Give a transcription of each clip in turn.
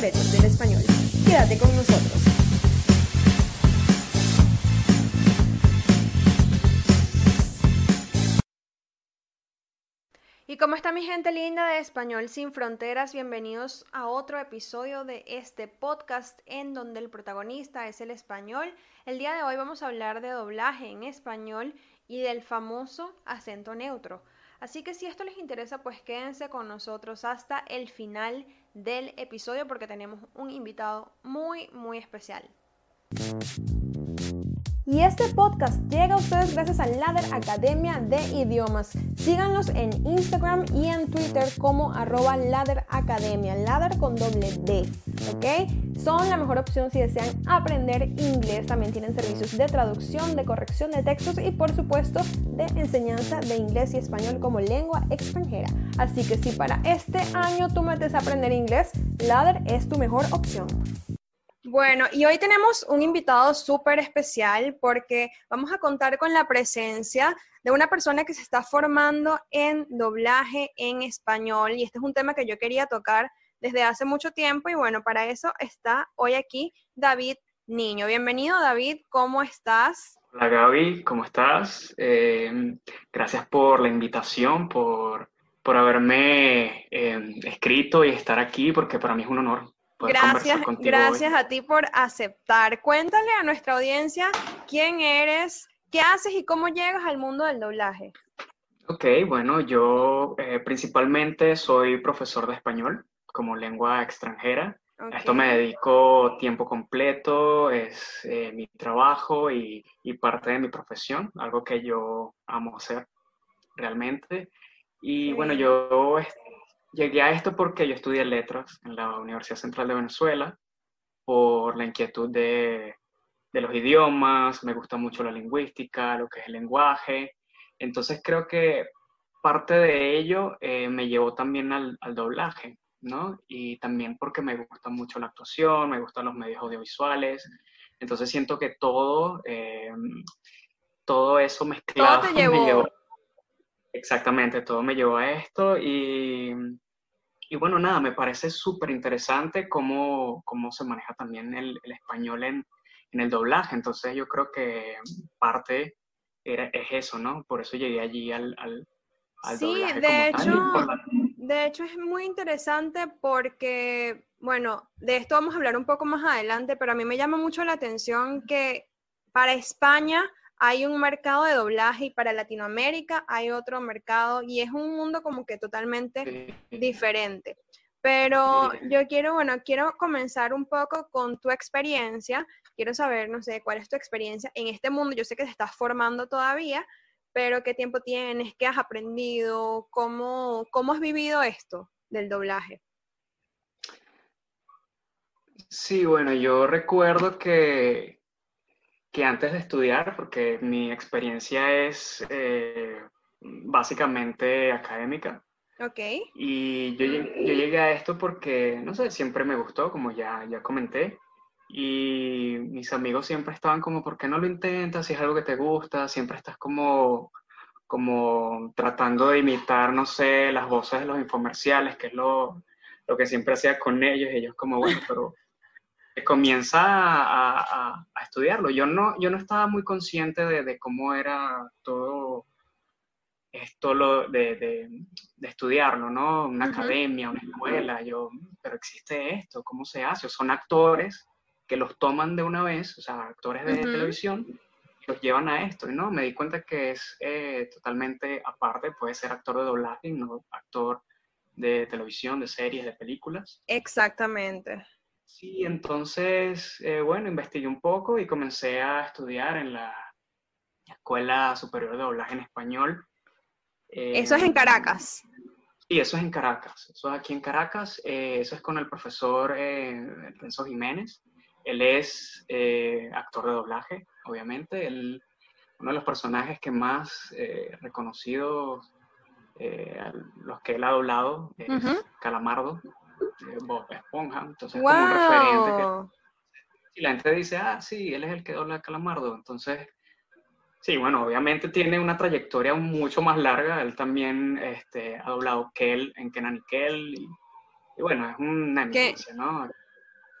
del español. Quédate con nosotros. ¿Y cómo está mi gente linda de Español sin Fronteras? Bienvenidos a otro episodio de este podcast en donde el protagonista es el español. El día de hoy vamos a hablar de doblaje en español y del famoso acento neutro. Así que si esto les interesa, pues quédense con nosotros hasta el final del episodio porque tenemos un invitado muy, muy especial. Y este podcast llega a ustedes gracias a Ladder Academia de Idiomas. Síganlos en Instagram y en Twitter como arroba Ladder Academia, Ladder con doble D, ¿ok? Son la mejor opción si desean aprender inglés. También tienen servicios de traducción, de corrección de textos y por supuesto de enseñanza de inglés y español como lengua extranjera. Así que si para este año tú metes a aprender inglés, Ladder es tu mejor opción. Bueno, y hoy tenemos un invitado súper especial porque vamos a contar con la presencia de una persona que se está formando en doblaje en español y este es un tema que yo quería tocar desde hace mucho tiempo y bueno, para eso está hoy aquí David Niño. Bienvenido David, ¿cómo estás? Hola Gaby, ¿cómo estás? Eh, gracias por la invitación, por, por haberme eh, escrito y estar aquí porque para mí es un honor. Gracias, gracias a ti por aceptar. Cuéntale a nuestra audiencia quién eres, qué haces y cómo llegas al mundo del doblaje. Ok, bueno, yo eh, principalmente soy profesor de español como lengua extranjera. A esto me dedico tiempo completo, es eh, mi trabajo y, y, parte de mi profesión, algo que yo amo hacer realmente. Y bueno, yo Llegué a esto porque yo estudié letras en la Universidad Central de Venezuela por la inquietud de, de los idiomas, me gusta mucho la lingüística, lo que es el lenguaje. Entonces creo que parte de ello eh, me llevó también al, al, doblaje, ¿no? Y también porque me gusta mucho la actuación, me gustan los medios audiovisuales. Entonces siento que todo, eh, todo eso mezclado todo te llevó. me llevó. Exactamente, todo me llevó a esto y, y bueno, nada, me parece súper interesante cómo, cómo, se maneja también el, el español en, en, el doblaje. Entonces yo creo que parte era, es eso, ¿no? Por eso llegué allí al, al, al sí, doblaje. de como hecho, tal, de hecho es muy interesante porque, bueno, de esto vamos a hablar un poco más adelante, pero a mí me llama mucho la atención que para España hay un mercado de doblaje y para Latinoamérica hay otro mercado y es un mundo como que totalmente Sí. diferente. Pero Sí. yo quiero, bueno, quiero comenzar un poco con tu experiencia. Quiero saber, no sé, cuál es tu experiencia en este mundo. Yo sé que te estás formando todavía, pero ¿qué tiempo tienes? ¿Qué has aprendido? ¿Cómo, cómo has vivido esto del doblaje? Sí, bueno, yo recuerdo que, que antes de estudiar, porque mi experiencia es eh, básicamente académica, Ok. y yo, yo llegué a esto porque, no sé, siempre me gustó, como ya, ya comenté, y mis amigos siempre estaban como, ¿por qué no lo intentas? Si es algo que te gusta, siempre estás como, como tratando de imitar, no sé, las voces de los infomerciales, que es lo, lo que siempre hacía con ellos, ellos como, bueno, pero comienza a, a- a estudiarlo. Yo no, yo no estaba muy consciente de, de cómo era todo esto lo de, de- de estudiarlo, ¿no? Una academia, una escuela, yo, pero existe esto, ¿cómo se hace? O son actores que los toman de una vez, o sea, actores de televisión, los llevan a esto, y no, me di cuenta que es eh, totalmente aparte, puede ser actor de doblaje, no actor de televisión, de series, de películas. Exactamente. Sí, entonces, eh, bueno, investigué un poco y comencé a estudiar en la Escuela Superior de Doblaje en Español. Eso es en Eh, Caracas. Sí, eso es en Caracas. Eso es aquí en Caracas. eh, eso es con el profesor eh, Renzo Jiménez. Él es eh, actor de doblaje, obviamente. Él, uno de los personajes que más eh, reconocidos, eh, los que él ha doblado, es. Calamardo, de Bob Esponja. Entonces, es como un referente que ¡Wow! y la gente dice, ah, sí, él es el que dobla a Calamardo. Entonces, sí, bueno, obviamente tiene una trayectoria mucho más larga. Él también este, ha doblado Kel en Kenan y Kel. Y, y bueno, es una ¿Qué? ¿no?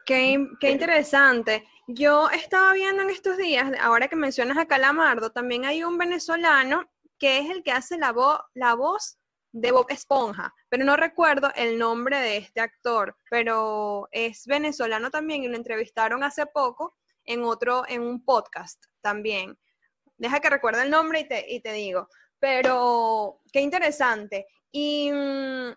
Qué, qué, interesante. Yo estaba viendo en estos días, ahora que mencionas a Calamardo, también hay un venezolano que es el que hace la, la voz de Bob Esponja, pero no recuerdo el nombre de este actor, pero es venezolano también y lo entrevistaron hace poco en otro, en un podcast también. Deja que recuerde el nombre y te, y te digo, pero qué interesante. ¿Y,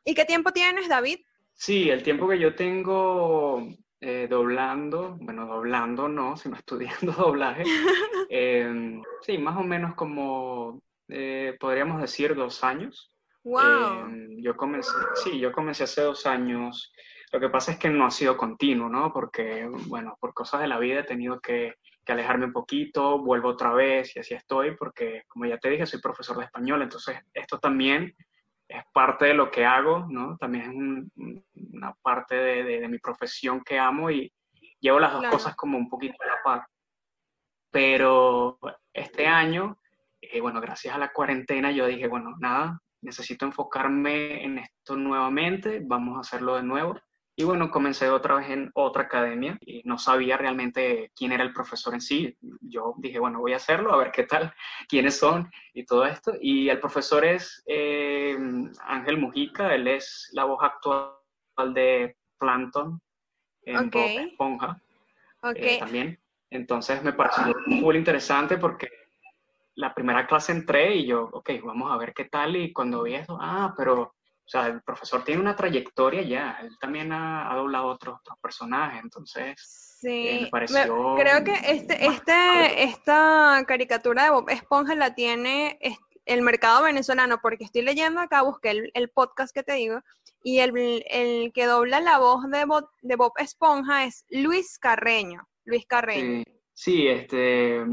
¿Y, qué tiempo tienes, David? Sí, el tiempo que yo tengo eh, doblando, bueno, doblando no, sino estudiando doblaje, em, sí, más o menos como, eh, podríamos decir, dos años. Wow. Em, yo comencé, sí, yo comencé hace dos años. Lo que pasa es que no ha sido continuo, ¿no? Porque, bueno, por cosas de la vida he tenido que, que, alejarme un poquito, vuelvo otra vez y así estoy, porque, como ya te dije, soy profesor de español, entonces esto también es parte de lo que hago, ¿no? También es una parte de, de, mi profesión que amo y llevo las dos cosas como un poquito a la par. Pero este año, eh, bueno, gracias a la cuarentena, yo dije, bueno, nada, necesito enfocarme en esto nuevamente, vamos a hacerlo de nuevo. Y bueno, comencé otra vez en otra academia y no sabía realmente quién era el profesor en sí. Yo dije, bueno, voy a hacerlo, a ver qué tal, quiénes son y todo esto. Y el profesor es eh, Ángel Mujica, él es la voz actual de Plankton en Esponja eh, también. Entonces me pareció muy interesante porque la primera clase entré y yo, ok, vamos a ver qué tal. Y cuando vi eso, ah, pero, o sea, el profesor tiene una trayectoria ya. Él también ha, doblado otros, otros personajes, entonces. Sí, eh, me pareció creo que este, este, esta caricatura de Bob Esponja la tiene el mercado venezolano, porque estoy leyendo acá, busqué el, el podcast que te digo, y el, el, que dobla la voz de Bob, de Bob Esponja es Luis Carreño. Luis Carreño. Sí, sí, este,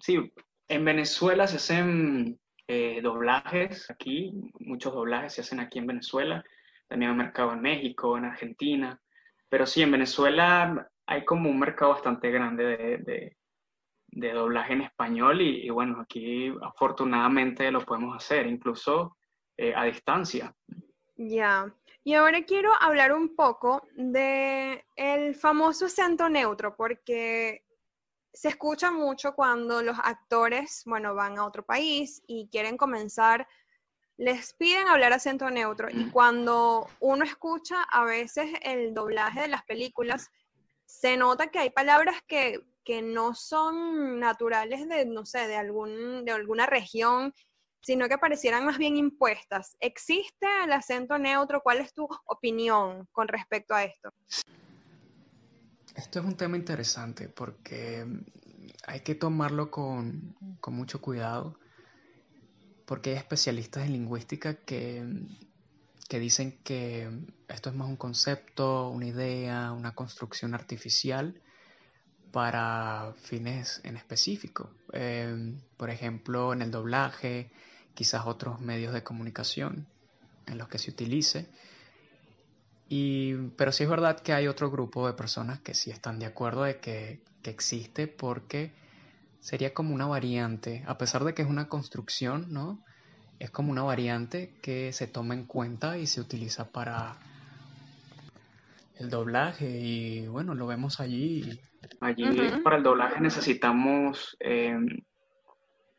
sí, en Venezuela se hacen eh, doblajes aquí, muchos doblajes se hacen aquí en Venezuela, también hay un mercado en México, en Argentina, pero sí, en Venezuela hay como un mercado bastante grande de, doblaje en español y, bueno, aquí afortunadamente lo podemos hacer, incluso eh, a distancia. Ya, y ahora quiero hablar un poco de el famoso acento neutro, porque se escucha mucho cuando los actores, bueno, van a otro país y quieren comenzar, les piden hablar acento neutro y cuando uno escucha a veces el doblaje de las películas, se nota que hay palabras que, que no son naturales de, no sé, de, algún, de alguna región, sino que parecieran más bien impuestas. ¿Existe el acento neutro? ¿Cuál es tu opinión con respecto a esto? Esto es un tema interesante porque hay que tomarlo con, mucho cuidado porque hay especialistas en lingüística que, que, dicen que esto es más un concepto, una idea, una construcción artificial para fines en específico. Em, por ejemplo, en el doblaje, quizás otros medios de comunicación en los que se utilice. Y, pero sí es verdad que hay otro grupo de personas que sí están de acuerdo de que, que existe porque sería como una variante, a pesar de que es una construcción, ¿no? Es como una variante que se toma en cuenta y se utiliza para el doblaje y bueno, lo vemos allí. Allí para el doblaje necesitamos em,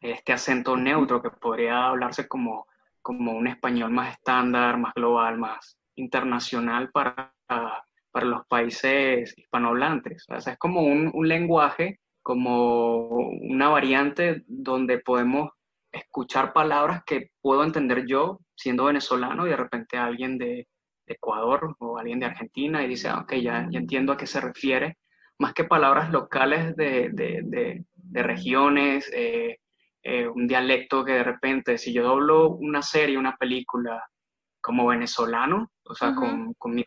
este acento neutro que podría hablarse como, como un español más estándar, más global, más internacional para, para los países hispanohablantes. O sea, es como un, un lenguaje, como una variante donde podemos escuchar palabras que puedo entender yo siendo venezolano y de repente alguien de, Ecuador o alguien de Argentina y dice, ah, ok, ya, ya, entiendo a qué se refiere, más que palabras locales de, de, de regiones, eh, eh, un dialecto que de repente, si yo doblo una serie, una película como venezolano, o sea, con, con, mi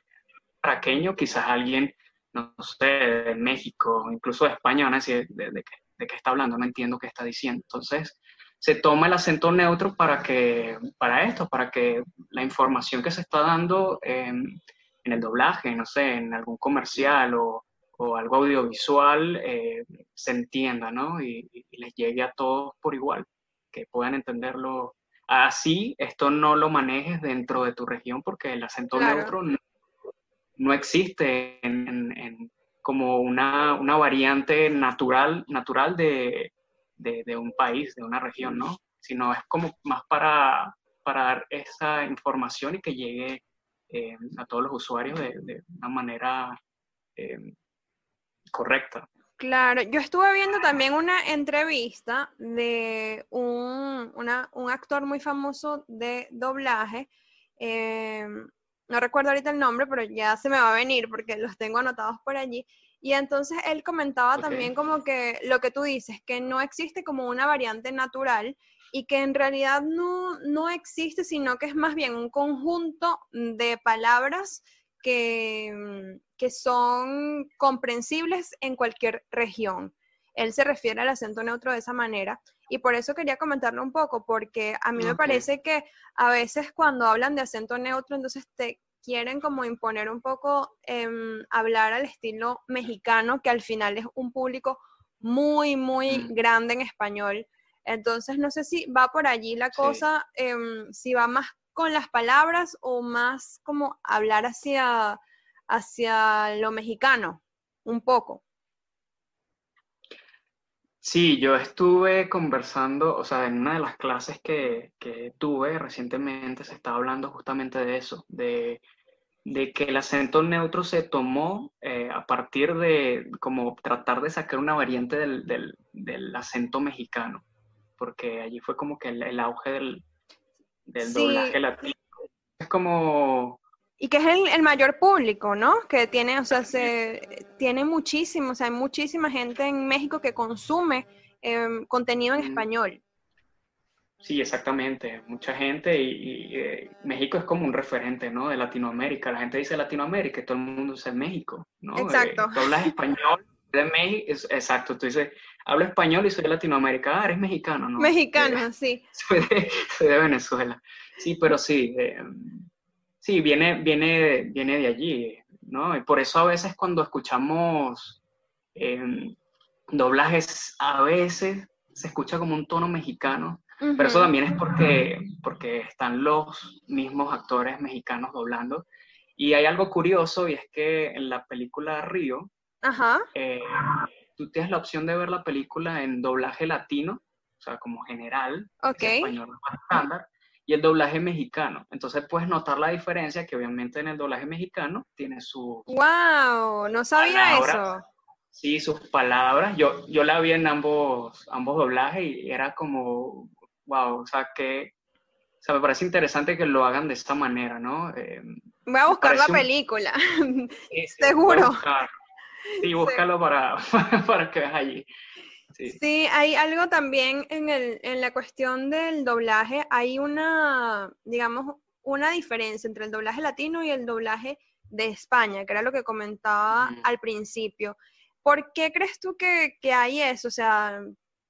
raqueño, quizás alguien, no sé, de México, incluso de España, van a decir de, de, qué, está hablando, no entiendo qué está diciendo. Entonces, se toma el acento neutro para que, para esto, para que la información que se está dando en el doblaje, no sé, en algún comercial o, o algo audiovisual, eh, se entienda, ¿no? Y, y, les llegue a todos por igual, que puedan entenderlo Así, esto no lo manejes dentro de tu región porque el acento neutro no, existe en, como una, una variante natural, natural de, de, un país, de una región, ¿no? Sino es como más para, para dar esa información y que llegue eh, a todos los usuarios de, de una manera eh, correcta. Claro, yo estuve viendo también una entrevista de un, un actor muy famoso de doblaje. Eh, no recuerdo ahorita el nombre, pero ya se me va a venir porque los tengo anotados por allí. Y entonces él comentaba también como que lo que tú dices, que no existe como una variante natural y que en realidad no, no existe, sino que es más bien un conjunto de palabras que, que son comprensibles en cualquier región. Él se refiere al acento neutro de esa manera y por eso quería comentarlo un poco, porque a mí me parece que a veces cuando hablan de acento neutro, entonces te quieren como imponer un poco em, hablar al estilo mexicano, que al final es un público muy, muy mm. grande en español. Entonces, no sé si va por allí la cosa, em, si va más con las palabras o más como hablar hacia, hacia lo mexicano, un poco. Sí, yo estuve conversando, o sea, en una de las clases que, tuve recientemente se estaba hablando justamente de eso, de, que el acento neutro se tomó eh, a partir de como tratar de sacar una variante del, acento mexicano, porque allí fue como que el, auge del, doblaje latino. Es como y que es el, mayor público, ¿no? Que tiene, o sea, se, tiene muchísimo, o sea, hay muchísima gente en México que consume em, contenido en español. Sí, exactamente, mucha gente y, eh, México es como un referente, ¿no? De Latinoamérica. La gente dice Latinoamérica y todo el mundo dice México, ¿no? Exacto. Eh, tú hablas español de México, exacto, tú dices, hablo español y soy de Latinoamérica, ah, eres mexicano, ¿no? Mexicano, sí. Soy de, soy de, Venezuela. Sí, pero sí, eh, Sí, viene, viene, viene de allí, ¿no? Y por eso a veces cuando escuchamos em, doblajes, a veces se escucha como un tono mexicano, pero eso también es porque, porque están los mismos actores mexicanos doblando. Y hay algo curioso y es que en la película Río, eh, tú tienes la opción de ver la película en doblaje latino, o sea, como general, español estándar, y el doblaje mexicano. Entonces puedes notar la diferencia que obviamente en el doblaje mexicano tiene su... ¡Wow! No sabía eso. Sí, sus palabras. Yo, yo la vi en ambos, ambos doblajes y era como, wow, o sea, que... O sea, me parece interesante que lo hagan de esta manera, ¿no? Eh, Voy a buscar la película, seguro. Sí, búscalo para, para que veas allí. Sí. hay algo también en, el, en la cuestión del doblaje, hay una, digamos, una diferencia entre el doblaje latino y el doblaje de España, que era lo que comentaba al principio. ¿Por qué crees tú que, que, hay eso? O sea,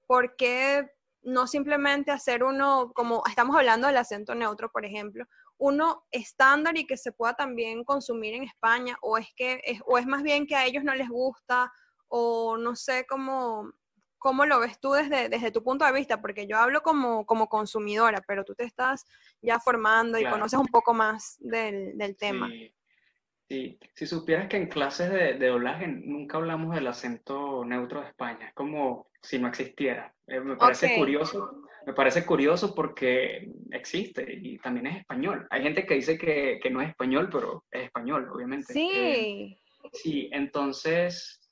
¿por qué no simplemente hacer uno, como estamos hablando del acento neutro, por ejemplo, uno estándar y que se pueda también consumir en España? ¿O es, que, es, o es más bien que a ellos no les gusta? O no sé cómo, ¿Cómo lo ves tú desde, desde tu punto de vista? Porque yo hablo como, como consumidora, pero tú te estás ya formando y conoces un poco más del, del tema. Sí. si supieras que en clases de, de, doblaje nunca hablamos del acento neutro de España, es como si no existiera. Eh, me parece curioso, me parece curioso porque existe y también es español. Hay gente que dice que, que no es español, pero es español, obviamente. Sí. Eh, sí, entonces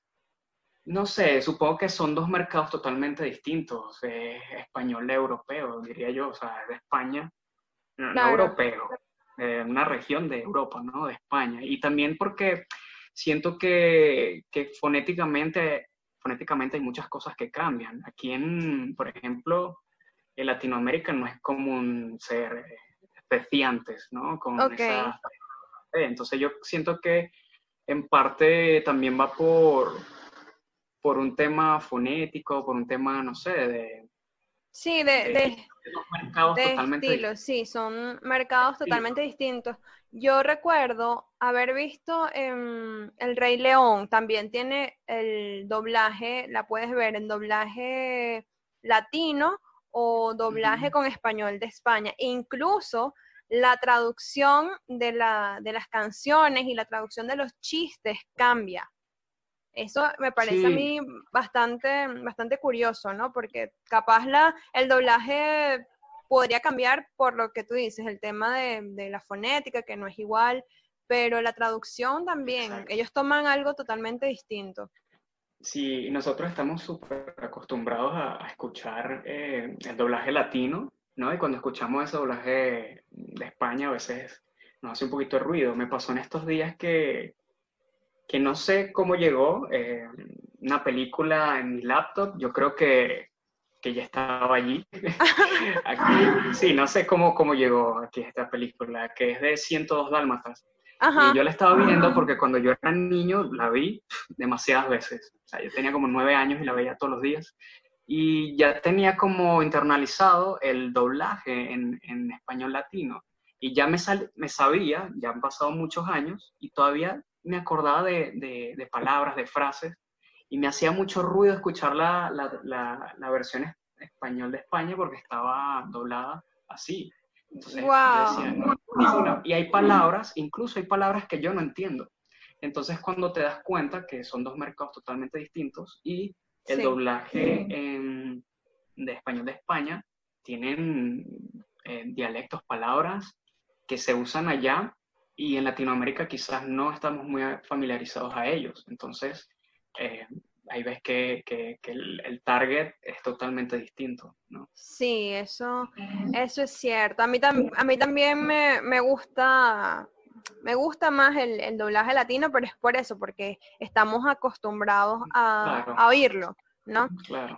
no sé, supongo que son dos mercados totalmente distintos, español y europeo, diría yo, o sea, de España, no, europeo, de una región de Europa, ¿no? De España. Y también porque siento que, fonéticamente, fonéticamente hay muchas cosas que cambian. Aquí en, por ejemplo, en Latinoamérica no es común ser especiantes, ¿no? Con esa, entonces yo siento que en parte también va por por un tema fonético, por un tema, no sé, de... Sí, de, de, mercados totalmente sí, son mercados totalmente distintos. Yo recuerdo haber visto en El Rey León, también tiene el doblaje, la puedes ver en doblaje latino o doblaje con español de España. incluso la traducción de, la, de las canciones y la traducción de los chistes cambia. Eso me parece a mí bastante, bastante curioso, ¿no? Porque capaz la, el doblaje podría cambiar por lo que tú dices, el tema de, la fonética, que no es igual, pero la traducción también, ellos toman algo totalmente distinto. Sí, nosotros estamos súper acostumbrados a, escuchar eh, el doblaje latino, ¿no? Y cuando escuchamos ese doblaje de España a veces nos hace un poquito de ruido. Me pasó en estos días que, que no sé cómo llegó eh, una película en mi laptop, yo creo que, que ya estaba allí. aquí, sí, no sé cómo, cómo llegó aquí esta película, que es de 102 Dálmatas. Y yo la estaba viendo porque cuando yo era niño la vi demasiadas veces. O sea, yo tenía como nueve años y la veía todos los días. Y ya tenía como internalizado el doblaje en, en español latino. Y ya me, me sabía, ya han pasado muchos años y todavía me acordaba de, de, palabras, de frases, y me hacía mucho ruido escuchar la, la, la, versión español de España porque estaba doblada así. Entonces, decía, y hay palabras, incluso hay palabras que yo no entiendo. Entonces, cuando te das cuenta que son dos mercados totalmente distintos y el doblaje de español de España tienen eh, dialectos, palabras que se usan allá y en Latinoamérica quizás no estamos muy familiarizados a ellos. Entonces, eh, ahí ves que, el, target es totalmente distinto, ¿no? Sí, eso, eso es cierto. A mí, a mí también me, gusta me gusta más el, doblaje latino, pero es por eso, porque estamos acostumbrados a, oírlo, ¿no?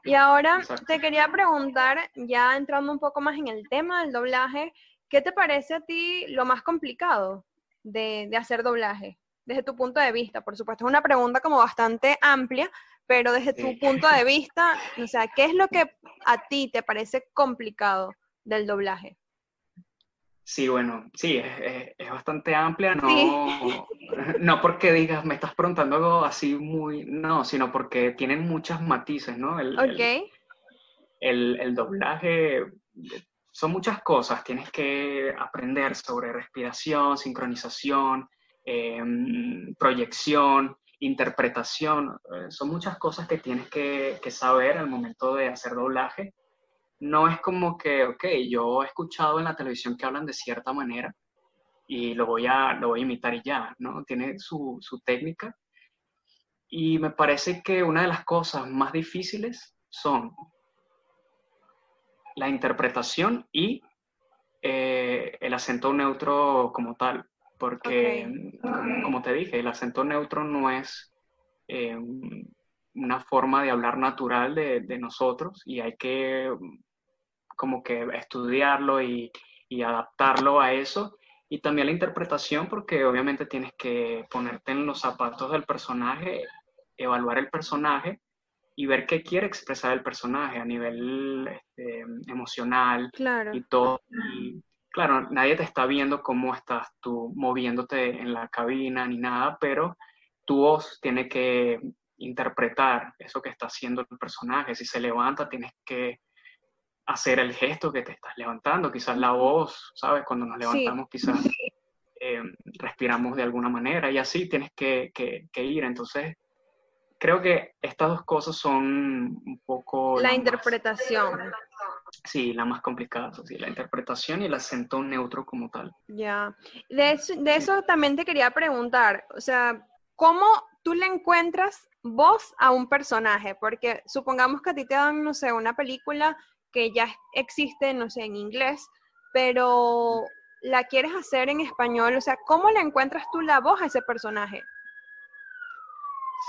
y ahora te quería preguntar, ya entrando un poco más en el tema del doblaje, ¿qué te parece a ti lo más complicado de, hacer doblaje? Desde tu punto de vista, por supuesto, es una pregunta como bastante amplia, pero desde tu punto de vista, o sea, ¿qué es lo que a ti te parece complicado del doblaje? Sí, bueno, sí, es, bastante amplia, no, no porque digas, me estás preguntando algo así muy, no, sino porque tienen muchas matices, ¿no? El, ok. el, el doblaje son muchas cosas. Tienes que aprender sobre respiración, sincronización, em, proyección, interpretación. Eh, son muchas cosas que tienes que, saber al momento de hacer doblaje. No es como que, ok, yo he escuchado en la televisión que hablan de cierta manera y lo voy a, lo voy a imitar y ya, ¿no? Tiene su, su técnica. Y me parece que una de las cosas más difíciles son la interpretación y eh, el acento neutro como tal, porque como, te dije, el acento neutro no es eh, una forma de hablar natural de, nosotros y hay que como que estudiarlo y, y adaptarlo a eso. Y también la interpretación, porque obviamente tienes que ponerte en los zapatos del personaje, evaluar el personaje y ver qué quiere expresar el personaje a nivel este, emocional claro. y todo. Y, claro, nadie te está viendo cómo estás tú moviéndote en la cabina ni nada, pero tu voz tiene que interpretar eso que está haciendo el personaje. Si se levanta, tienes que hacer el gesto que te estás levantando, quizás la voz, ¿sabes? Cuando nos levantamos, quizás eh, respiramos de alguna manera y así tienes que, que, que ir. Entonces, creo que estas dos cosas son un poco... La interpretación. Sí, la más complicada, sí, la interpretación y el acento neutro como tal. Ya, de, eso, de eso también te quería preguntar, o sea, ¿cómo tú le encuentras voz a un personaje? Porque supongamos que a ti te dan, no sé, una película que ya existe, no sé, en inglés, pero la quieres hacer en español, o sea, ¿cómo le encuentras tú la voz a ese personaje?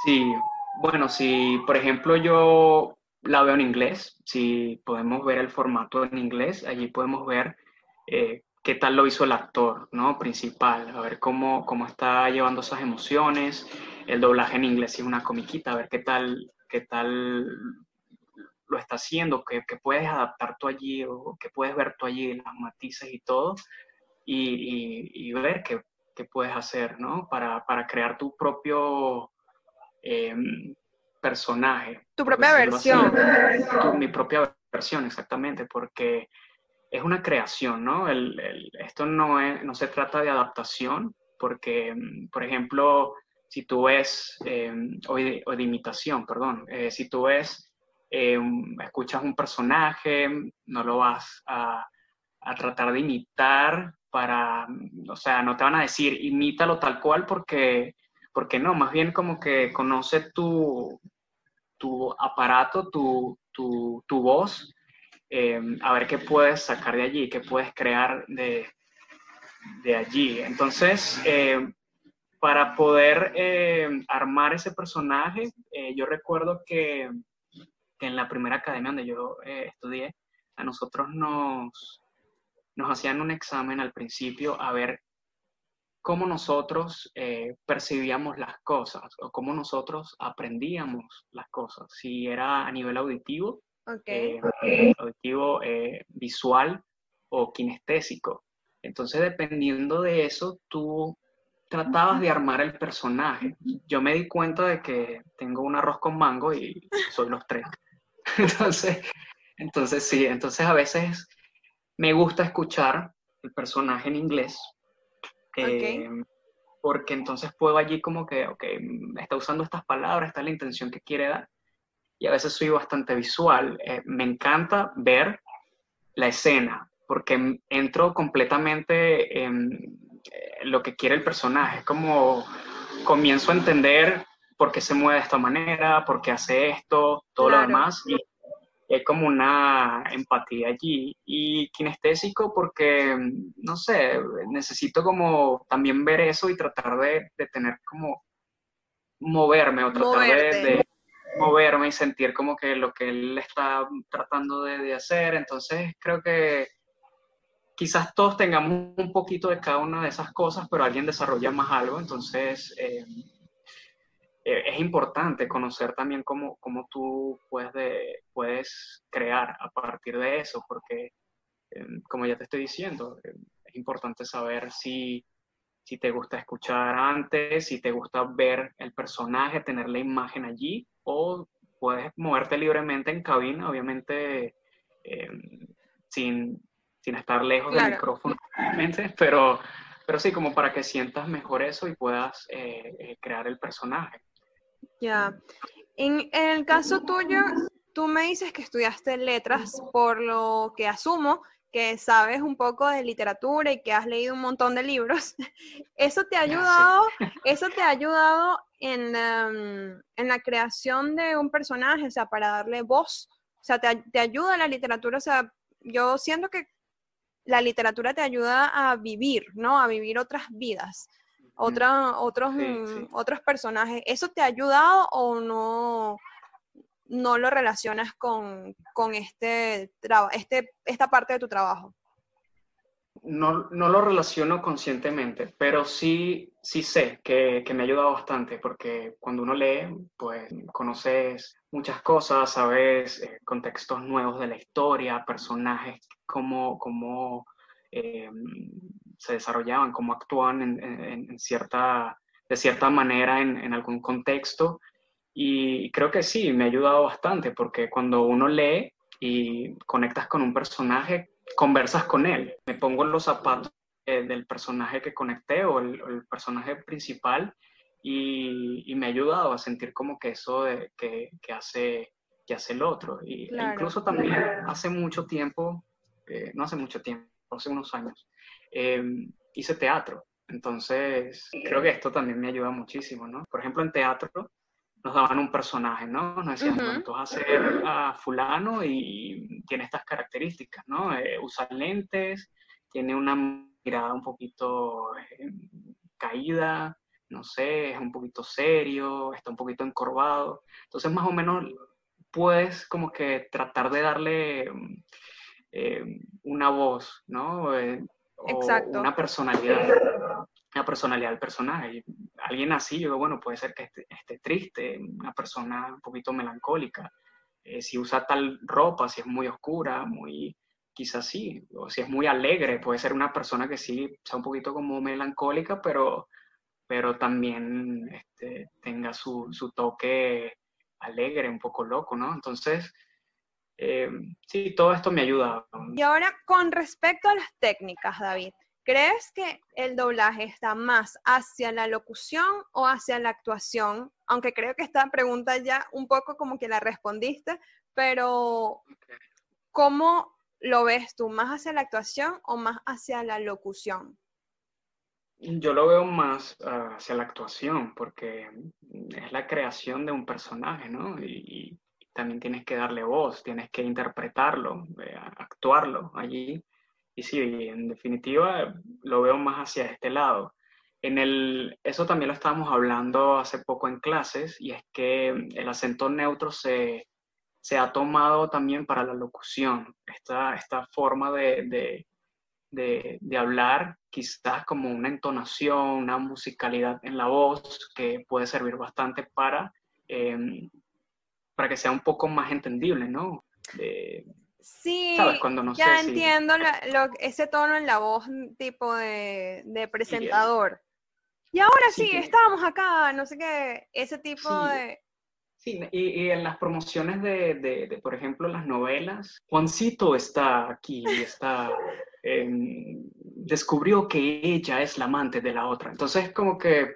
Sí, bueno, si por ejemplo yo la veo en inglés, si podemos ver el formato en inglés, allí podemos ver eh, qué tal lo hizo el actor, ¿no? Principal, a ver cómo, cómo está llevando esas emociones, el doblaje en inglés es una comiquita, a ver qué tal, qué tal lo está haciendo, qué, puedes adaptar tú allí o qué puedes ver tú allí, las matices y todo, y, ver qué, qué, puedes hacer, ¿no? Para, para crear tu propio Em, personaje. Tu propia versión. mi propia versión, exactamente, porque es una creación, ¿no? esto no, es, no se trata de adaptación, porque, em, por ejemplo, si tú ves, em, o, de, imitación, perdón, eh, si tú ves, em, escuchas un personaje, no lo vas a, a, tratar de imitar para, o sea, no te van a decir imítalo tal cual porque, porque no, más bien como que conoce tu, tu aparato, tu, tu, tu voz, em, a ver qué puedes sacar de allí, qué puedes crear de, de allí. Entonces, para poder eh, armar ese personaje, eh, yo recuerdo que, en la primera academia donde yo eh, estudié, a nosotros nos, nos hacían un examen al principio a ver cómo nosotros percibíamos las cosas o cómo nosotros aprendíamos las cosas, si era a nivel auditivo, auditivo, visual o kinestésico. Entonces, dependiendo de eso, tú tratabas de armar el personaje. Yo me di cuenta de que tengo un arroz con mango y soy los tres. Entonces, entonces sí, entonces a veces me gusta escuchar el personaje en inglés. Eh, porque entonces puedo allí como que, ok, está usando estas palabras, está la intención que quiere dar. Y a veces soy bastante visual. Eh, me encanta ver la escena, porque entro completamente en, eh, lo que quiere el personaje. Es como comienzo a entender por qué se mueve de esta manera, por qué hace esto, todo lo demás. Y hay como una empatía allí. Y kinestésico porque, no sé, necesito como también ver eso y tratar de, tener como moverme o tratar de, moverme y sentir como que lo que él está tratando de hacer. Entonces creo que quizás todos tengamos un poquito de cada una de esas cosas, pero alguien desarrolla más algo, entonces eh, eh, es importante conocer también cómo, cómo tú puedes, puedes crear a partir de eso, porque eh, como ya te estoy diciendo, es importante saber si, si te gusta escuchar antes, si te gusta ver el personaje, tener la imagen allí, o puedes moverte libremente en cabina, obviamente sin sin estar lejos del micrófono, pero, pero sí, como para que sientas mejor eso y puedas eh, eh, crear el personaje. Ya. En, el caso tuyo, tú me dices que estudiaste letras, por lo que asumo que sabes un poco de literatura y que has leído un montón de libros. ¿Eso te ha ayudado, eso te ha ayudado en, em, en la creación de un personaje, o sea, para darle voz? O sea, te, te ayuda la literatura, o sea, yo siento que la literatura te ayuda a vivir, ¿no? A vivir otras vidas, otra, otros, mm, otros personajes. ¿Eso te ha ayudado o no, no lo relacionas con, este, este, esta parte de tu trabajo? No, lo relaciono conscientemente, pero sí, sí sé que, me ha ayudado bastante, porque cuando uno lee, pues conoces muchas cosas, sabes eh, contextos nuevos de la historia, personajes cómo, cómo eh, se desarrollaban, cómo actúan en, cierta, de cierta manera en, algún contexto. Y creo que sí, me ha ayudado bastante, porque cuando uno lee y conectas con un personaje, conversas con él. Me pongo en los zapatos del personaje que conecté o el, personaje principal y, me ha ayudado a sentir como que eso de, que, que, hace, que hace el otro. Y incluso también hace mucho tiempo eh, no hace mucho tiempo, hace unos años, em, hice teatro. Entonces, creo que esto también me ayuda muchísimo, ¿no? Por ejemplo, en teatro nos daban un personaje, ¿no? Nos decían, tú vas a ser a fulano y tiene estas características, ¿no? Eh, usa lentes, tiene una mirada un poquito eh, caída, no sé, es un poquito serio, está un poquito encorvado. Entonces, más o menos, puedes como que tratar de darle eh, una voz, ¿no? Eh, Exacto. Una personalidad, una personalidad del personaje. Alguien así, yo bueno, puede ser que esté, triste, una persona un poquito melancólica. Eh, si usa tal ropa, si es muy oscura, muy, quizás sí, o si es muy alegre, puede ser una persona que sí sea un poquito como melancólica, pero, pero también este, tenga su, su, toque alegre, un poco loco, ¿no? Entonces, eh, sí, todo esto me ayuda. Y ahora, con respecto a las técnicas, David, ¿crees que el doblaje está más hacia la locución o hacia la actuación? Aunque creo que esta pregunta ya un poco como que la respondiste, pero ¿cómo lo ves tú? ¿Más hacia la actuación o más hacia la locución? Yo lo veo más ah, hacia la actuación, porque es la creación de un personaje, ¿no? Y, también tienes que darle voz, tienes que interpretarlo, eh, actuarlo allí. Y sí, en definitiva lo veo más hacia este lado. En el, eso también lo estábamos hablando hace poco en clases, y es que el acento neutro se, se ha tomado también para la locución, esta, esta forma de, de, hablar, quizás como una entonación, una musicalidad en la voz que puede servir bastante para, em, para que sea un poco más entendible, ¿no? sí, ya entiendo ese tono en la voz tipo de, presentador. Y, ahora sí, estábamos acá, no sé qué, ese tipo de... Sí, y, en las promociones de, de, por ejemplo, las novelas, Juancito está aquí, está Em, descubrió que ella es la amante de la otra. Entonces, como que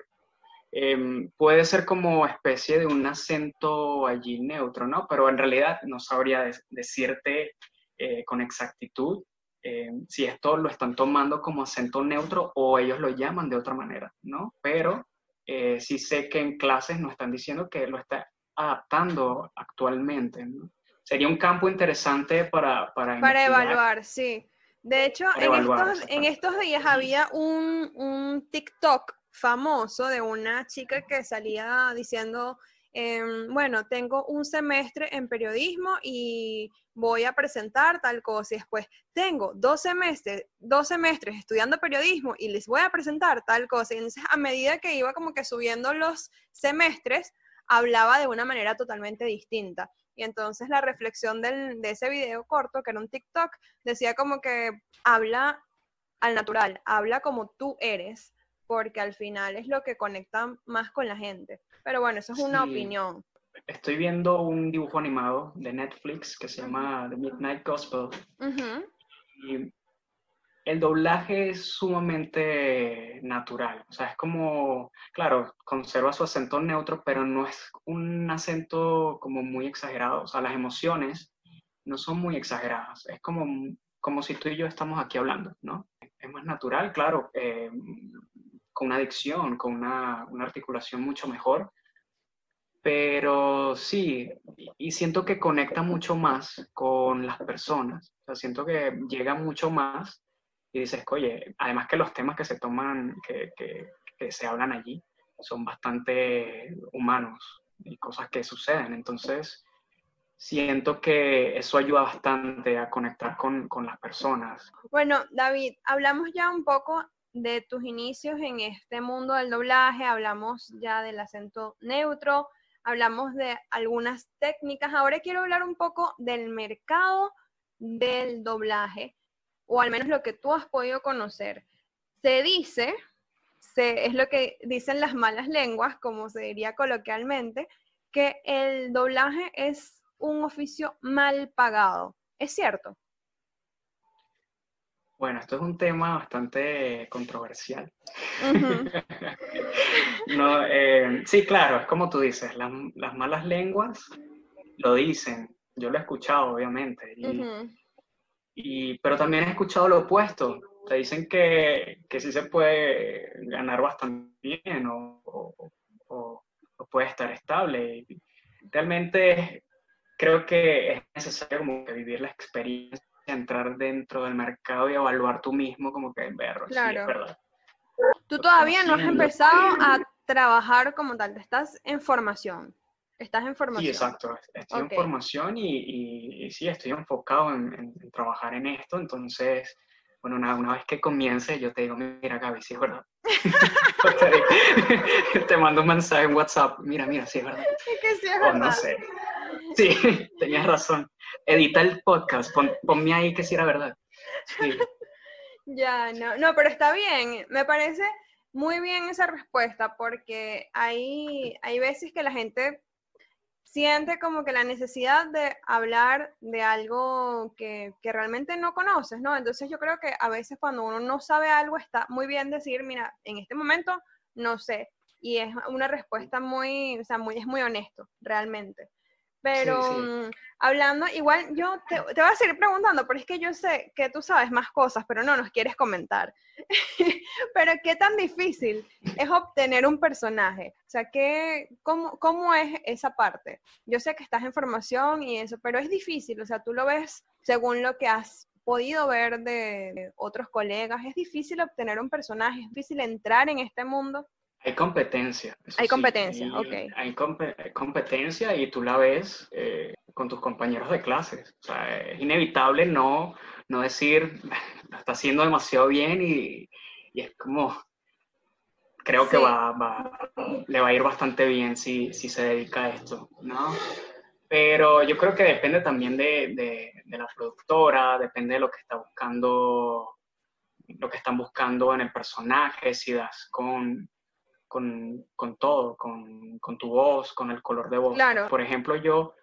em, puede ser como especie de un acento allí neutro, ¿no? Pero en realidad no sabría decirte eh, con exactitud em, si esto lo están tomando como acento neutro o ellos lo llaman de otra manera, ¿no? Pero eh, sí sé que en clases nos están diciendo que lo está adaptando actualmente, ¿no? Sería un campo interesante para... Para, para evaluar, sí. De hecho, en estos, días había un, TikTok famoso de una chica que salía diciendo, em, bueno, tengo un semestre en periodismo y voy a presentar tal cosa. Y después, tengo dos semestres, dos semestres estudiando periodismo y les voy a presentar tal cosa. Y entonces, a medida que iba como que subiendo los semestres, hablaba de una manera totalmente distinta. Y entonces la reflexión de ese video corto, que era un TikTok, decía como que habla al natural, habla como tú eres, porque al final es lo que conecta más con la gente. Pero bueno, eso es una opinión. Estoy viendo un dibujo animado de Netflix que se llama The Midnight Gospel. Y el doblaje es sumamente natural. O sea, es como, claro, conserva su acento neutro, pero no es un acento como muy exagerado. O sea, las emociones no son muy exageradas. Es como, como si tú y yo estamos aquí hablando, ¿no? Es más natural, claro, eh, con una dicción, con una, una articulación mucho mejor. Pero sí, y siento que conecta mucho más con las personas. Siento que llega mucho más y dices, oye, además que los temas que se toman, que, que, se hablan allí, son bastante humanos y cosas que suceden. Entonces, siento que eso ayuda bastante a conectar con, con, las personas. Bueno, David, hablamos ya un poco de tus inicios en este mundo del doblaje, hablamos ya del acento neutro, hablamos de algunas técnicas. Ahora quiero hablar un poco del mercado del doblaje o al menos lo que tú has podido conocer, se dice, es lo que dicen las malas lenguas, como se diría coloquialmente, que el doblaje es un oficio mal pagado. ¿Es cierto? Bueno, esto es un tema bastante controversial. Eh, sí, claro, es como tú dices, las, malas lenguas lo dicen. Yo lo he escuchado, obviamente. Y, pero también he escuchado lo opuesto. Te dicen que, que sí se puede ganar bastante bien o, o, puede estar estable. Realmente creo que es necesario como que vivir la experiencia, entrar dentro del mercado y evaluar tú mismo como que ver claro. es verdad. Tú todavía no has empezado a trabajar como tal, estás en formación. Estás en formación. Sí, exacto. Estoy en formación y, y, sí, estoy enfocado en, trabajar en esto. Entonces, bueno, una, una, vez que comience, yo te digo, mira, Gaby, sí es verdad. te, mando un mensaje en WhatsApp. Mira, mira, sí es verdad. Es que sí es verdad. no sé. Sí, tenías razón. Edita el podcast. ponme ahí que sí era verdad. Ya, no, no, pero está bien. Me parece muy bien esa respuesta porque hay, hay veces que la gente siente como que la necesidad de hablar de algo que, que, realmente no conoces, ¿no? Entonces yo creo que a veces cuando uno no sabe algo está muy bien decir, mira, en este momento no sé. Y es una respuesta muy, o sea, muy, es muy honesto, realmente. Pero mm, hablando, igual yo te, te, voy a seguir preguntando, pero es que yo sé que tú sabes más cosas, pero no nos quieres comentar. pero qué tan difícil es obtener un personaje. O sea, ¿qué, cómo, ¿cómo es esa parte? Yo sé que estás en formación y eso, pero es difícil. O sea, tú lo ves según lo que has podido ver de otros colegas. Es difícil obtener un personaje, es difícil entrar en este mundo. Hay competencia. Hay competencia, ok. Hay, competencia y tú la ves eh, con tus compañeros de clases. O sea, es inevitable no, no decir, lo está haciendo demasiado bien y, y es como, creo que va, va, le va a ir bastante bien si, si, se dedica a esto, ¿no? Pero yo creo que depende también de, de, de la productora, depende de lo que está buscando, lo que están buscando en el personaje, si das con con, con todo, con, con, tu voz, con el color de voz. Claro. Por ejemplo, yo,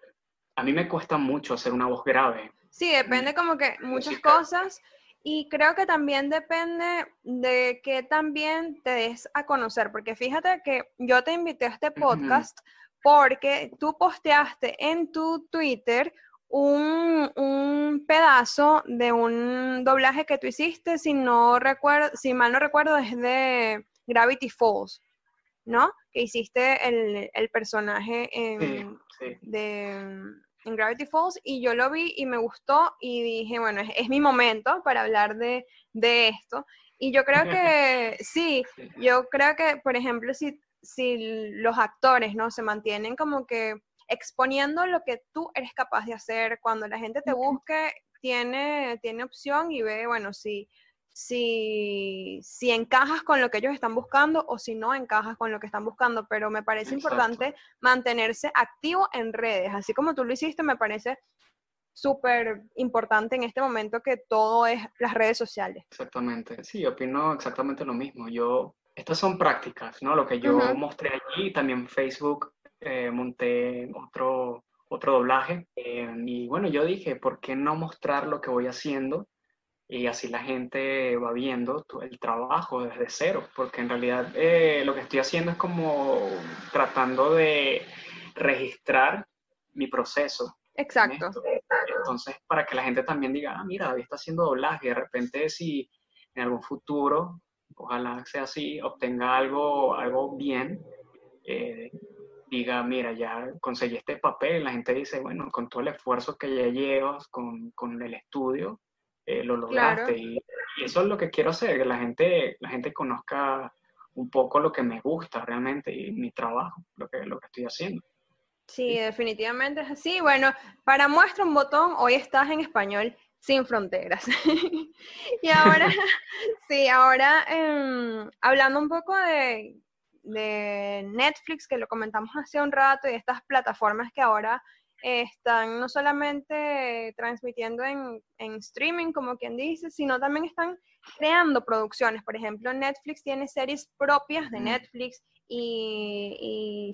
a mí me cuesta mucho hacer una voz grave. Sí, depende como que muchas cosas y creo que también depende de que también te des a conocer, porque fíjate que yo te invité a este podcast porque tú posteaste en tu Twitter un, un, pedazo de un doblaje que tú hiciste, si no recuerdo, si mal no recuerdo, es de Gravity Falls. ¿No? Que hiciste el, el personaje en, de en Gravity Falls y yo lo vi y me gustó y dije, bueno, es, mi momento para hablar de, de, esto. Y yo creo que sí, yo creo que, por ejemplo, si, si los actores, ¿no? Se mantienen como que exponiendo lo que tú eres capaz de hacer, cuando la gente te busque, tiene, tiene opción y ve, bueno, si si, si encajas con lo que ellos están buscando o si no encajas con lo que están buscando, pero me parece importante mantenerse activo en redes, así como tú lo hiciste, me parece súper importante en este momento que todo es las redes sociales. Exactamente, sí, opino exactamente lo mismo. Yo, estas son prácticas, ¿no? Lo que yo mostré allí, también Facebook eh, monté otro, otro doblaje. Eh, y bueno, yo dije, ¿por qué no mostrar lo que voy haciendo? Y así la gente va viendo el trabajo desde cero, porque en realidad eh, lo que estoy haciendo es como tratando de registrar mi proceso. Exacto. Entonces, para que la gente también diga, ah, mira, David está haciendo doblaje, de repente si en algún futuro, ojalá sea así, obtenga algo, algo bien, eh, diga, mira, ya conseguí este papel, la gente dice, bueno, con todo el esfuerzo que ya llevas, con, con el estudio, eh, lo lograste. Y, eso es lo que quiero hacer, que la gente, la gente conozca un poco lo que me gusta realmente y mi trabajo, lo que, lo que estoy haciendo. Sí, definitivamente es así. Bueno, para muestra un botón, hoy estás en español sin fronteras. y ahora, sí, ahora em, hablando un poco de, de Netflix, que lo comentamos hace un rato, y estas plataformas que ahora están no solamente transmitiendo en, streaming, como quien dice, sino también están creando producciones. Por ejemplo, Netflix tiene series propias de Netflix y,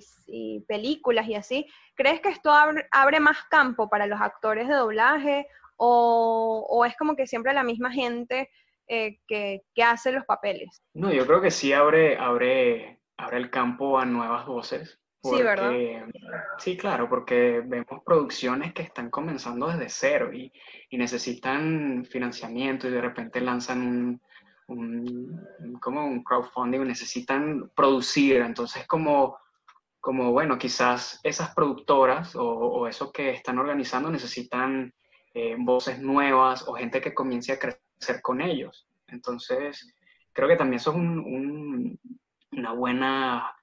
películas y así. ¿Crees que esto abre, más campo para los actores de doblaje o, es como que siempre la misma gente eh, que, que, hace los papeles? No, yo creo que sí abre, abre, abre el campo a nuevas voces sí, claro, porque vemos producciones que están comenzando desde cero y, necesitan financiamiento y de repente lanzan un, como un crowdfunding, necesitan producir, entonces como, como bueno, quizás esas productoras o, o eso que están organizando necesitan eh, voces nuevas o gente que comience a crecer con ellos. Entonces, creo que también eso es una buena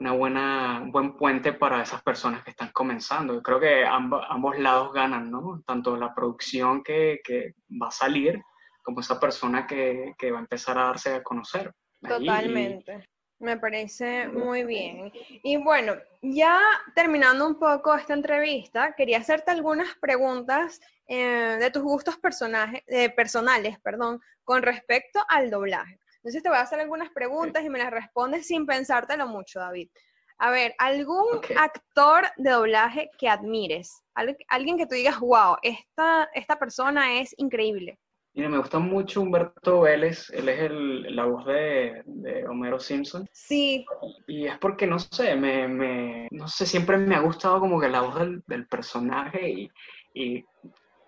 una buena, un buen puente para esas personas que están comenzando. Yo creo que ambos lados ganan, ¿no? Tanto la producción que, que, va a salir como esa persona que, que va a empezar a darse a conocer. Totalmente. Me parece muy bien. Y bueno, ya terminando un poco esta entrevista, quería hacerte algunas preguntas eh, de tus gustos personajes, eh, personales perdón, con respecto al doblaje. Entonces te voy a hacer algunas preguntas y me las respondes sin pensártelo mucho, David. A ver, ¿algún actor de doblaje que admires? alguien que tú digas, wow, esta, esta persona es increíble. Mira, me gusta mucho Humberto Vélez, él es el, la voz de, Homero Simpson. Sí. Y es porque, no sé, me, me, no sé, siempre me ha gustado como que la voz del, personaje y, y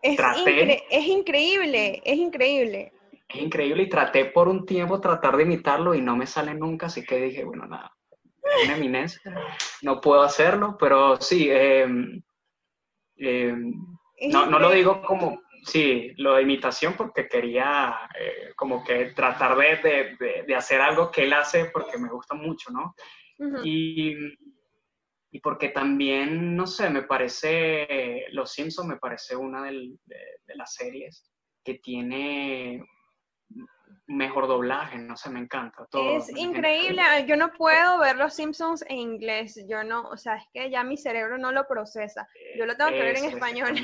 es, es increíble, es increíble. Es increíble y traté por un tiempo tratar de imitarlo y no me sale nunca, así que dije, bueno, nada, es una eminencia, no puedo hacerlo, pero sí, eh, eh, no, no, lo digo como, sí, lo de imitación porque quería eh, como que tratar de, de, de, hacer algo que él hace porque me gusta mucho, ¿no? y, y, porque también, no sé, me parece, Los Simpsons me parece una de, de las series que tiene mejor doblaje, no sé, me encanta. Todo, es increíble, yo no puedo ver los Simpsons en inglés, yo no, o sea, es que ya mi cerebro no lo procesa, yo lo tengo que ver en español.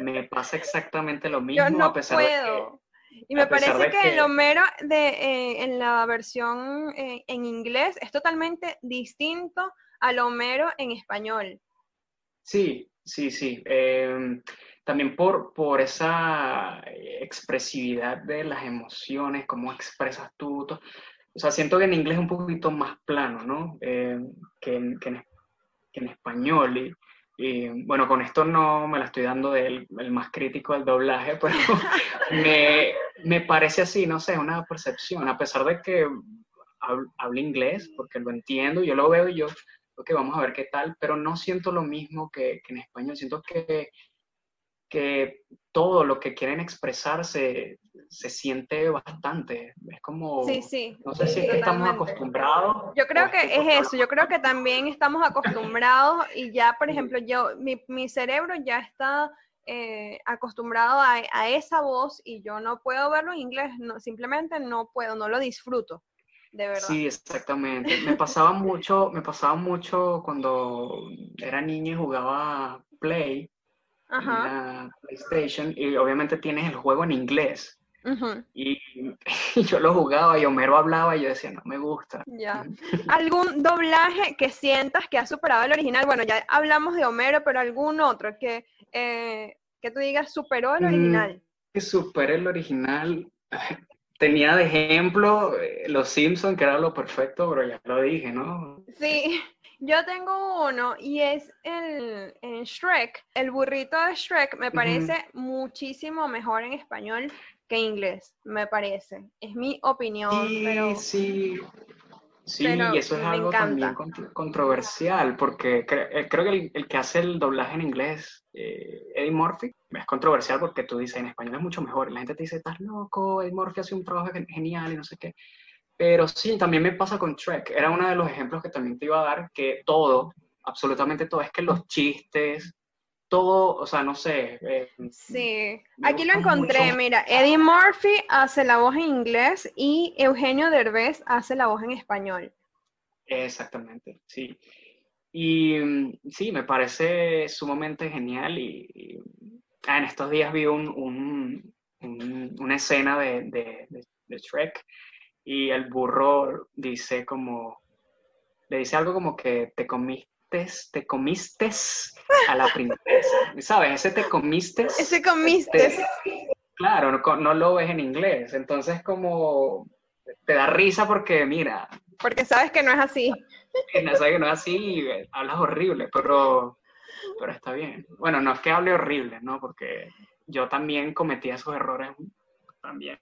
Me pasa exactamente lo mismo, yo no a pesar puedo. y me parece que, el Homero de, eh, en la versión eh, en inglés es totalmente distinto al Homero en español. Sí, sí, sí. Em, también por, por esa expresividad de las emociones, cómo expresas tú. O sea, siento que en inglés es un poquito más plano, ¿no? Eh, que, en, que, en, español. Y, bueno, con esto no me la estoy dando del el más crítico del doblaje, pero me, me, parece así, no sé, una percepción, a pesar de que hablo, inglés, porque lo entiendo, yo lo veo y yo, ok, vamos a ver qué tal, pero no siento lo mismo que, que en español, siento que que todo lo que quieren expresar se, siente bastante. Es como, sí, sí, no sé si estamos acostumbrados. Yo creo que es eso, yo creo que también estamos acostumbrados y ya, por ejemplo, yo, mi, cerebro ya está eh, acostumbrado a, esa voz y yo no puedo verlo en inglés, no, simplemente no puedo, no lo disfruto. De verdad. Sí, exactamente. Me pasaba mucho, me pasaba mucho cuando era niño y jugaba Play, Ajá. PlayStation y obviamente tienes el juego en inglés. y, yo lo jugaba y Homero hablaba y yo decía, no me gusta. Ya. ¿Algún doblaje que sientas que ha superado el original? Bueno, ya hablamos de Homero, pero algún otro que, eh, que tú digas superó el mm, original. que superó el original. Tenía de ejemplo eh, Los Simpsons, que era lo perfecto, pero ya lo dije, ¿no? Sí. Yo tengo uno y es el, Shrek. El burrito de Shrek me parece muchísimo mejor en español que en inglés, me parece. Es mi opinión, sí, pero... Sí, sí, y eso es algo también controversial, porque eh, creo que el, que hace el doblaje en inglés, eh, Eddie Murphy, es controversial porque tú dices en español es mucho mejor. Y la gente te dice, estás loco, Eddie Murphy hace un trabajo genial y no sé qué. Pero sí, también me pasa con Trek. Era uno de los ejemplos que también te iba a dar, que todo, absolutamente todo, es que los chistes, todo, o sea, no sé. Eh, sí, aquí lo encontré, mira, Eddie Murphy hace la voz en inglés y Eugenio Derbez hace la voz en español. Exactamente, sí. Y mm, sí, me parece sumamente genial y, ah, en estos días vi un, una escena de, de, de Shrek y el burro dice como, le dice algo como que te comiste, te comiste a la princesa, ¿sabes? Ese te comiste. Ese comiste. claro, no, no, lo ves en inglés, entonces como te da risa porque mira. Porque sabes que no es así. No sabes que no es así, hablas horrible, pero, pero está bien. Bueno, no es que hable horrible, ¿no? Porque yo también cometí esos errores también.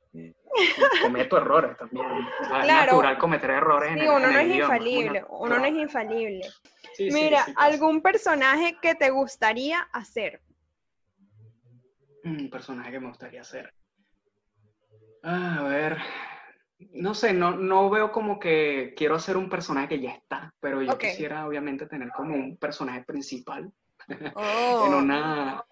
Cometo errores también. Es natural cometer errores en uno no es infalible, uno no es infalible. Mira, ¿algún personaje que te gustaría hacer? Un personaje que me gustaría hacer. a ver, no sé, no, no veo como que quiero hacer un personaje que ya está, pero yo quisiera obviamente tener como un personaje principal en oh. una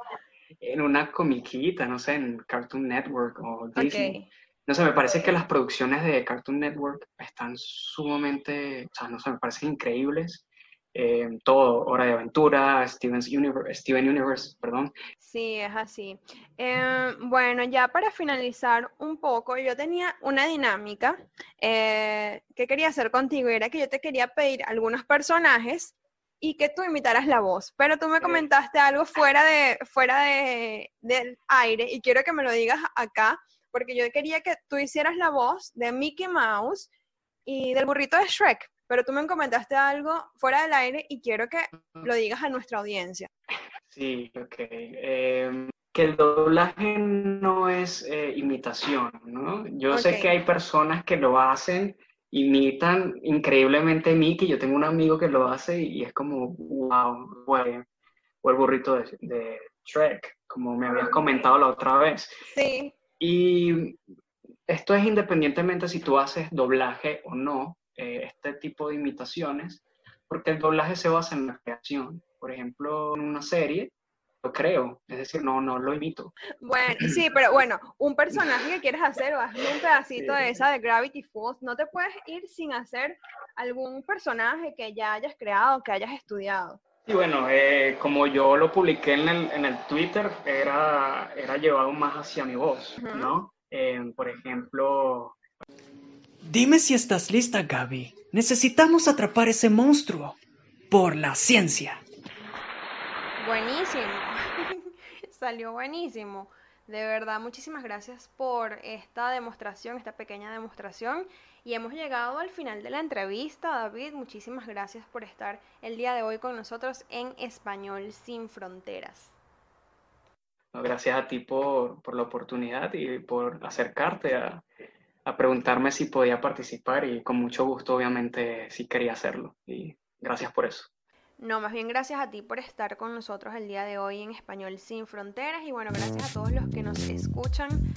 en una comiquita, no sé, en Cartoon Network o Disney. No sé, me parece que las producciones de Cartoon Network están sumamente, o sea, no sé, me parecen increíbles. eh, todo, Hora de Aventura, Steven's Universe, Steven Universe, perdón. Sí, es así. Eh, bueno, ya para finalizar un poco, yo tenía una dinámica eh, que quería hacer contigo, era que yo te quería pedir algunos personajes y que tú imitaras la voz, pero tú me comentaste algo fuera de fuera de, del aire y quiero que me lo digas acá, porque yo quería que tú hicieras la voz de Mickey Mouse y del burrito de Shrek pero tú me comentaste algo fuera del aire y quiero que lo digas a nuestra audiencia. Sí, ok. Em, que el doblaje no es eh, imitación, ¿no? Yo sé que hay personas que lo hacen, imitan increíblemente a mí, que yo tengo un amigo que lo hace y es como, wow, o el burrito de, de Shrek, como me habías comentado la otra vez. Sí. Y esto es independientemente si tú haces doblaje o no, eh, este tipo de imitaciones, porque el doblaje se basa en la creación. Por ejemplo, en una serie, creo, es decir, no, no lo imito. Bueno, sí, pero bueno, un personaje que quieres hacer o hazme un pedacito de esa de Gravity Falls, no te puedes ir sin hacer algún personaje que ya hayas creado, que hayas estudiado. Sí, bueno, eh, como yo lo publiqué en el, en el, Twitter, era, era llevado más hacia mi voz, ¿no? Eh, por ejemplo, Dime si estás lista, Gaby. Necesitamos atrapar ese monstruo. Por la ciencia. Buenísimo. Salió buenísimo. De verdad, muchísimas gracias por esta demostración, esta pequeña demostración. Y hemos llegado al final de la entrevista, David. Muchísimas gracias por estar el día de hoy con nosotros en Español sin Fronteras. Gracias a ti por, por la oportunidad y por acercarte a, a preguntarme si podía participar y con mucho gusto obviamente sí quería hacerlo y gracias por eso. No, más bien gracias a ti por estar con nosotros el día de hoy en Español Sin Fronteras y bueno, gracias a todos los que nos escuchan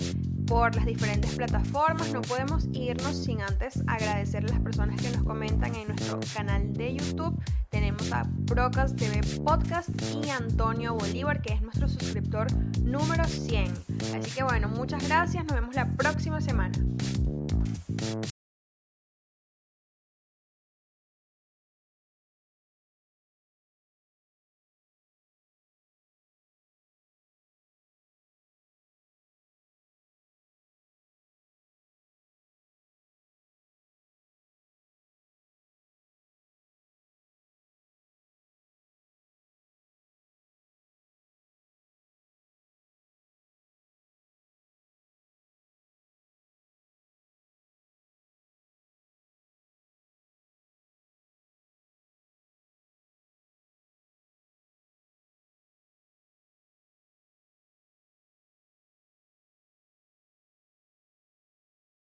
por las diferentes plataformas. No podemos irnos sin antes agradecer a las personas que nos comentan en nuestro canal de YouTube. Tenemos a Procast TV Podcast y Antonio Bolívar, que es nuestro suscriptor número 100. Así que bueno, muchas gracias. Nos vemos la próxima semana.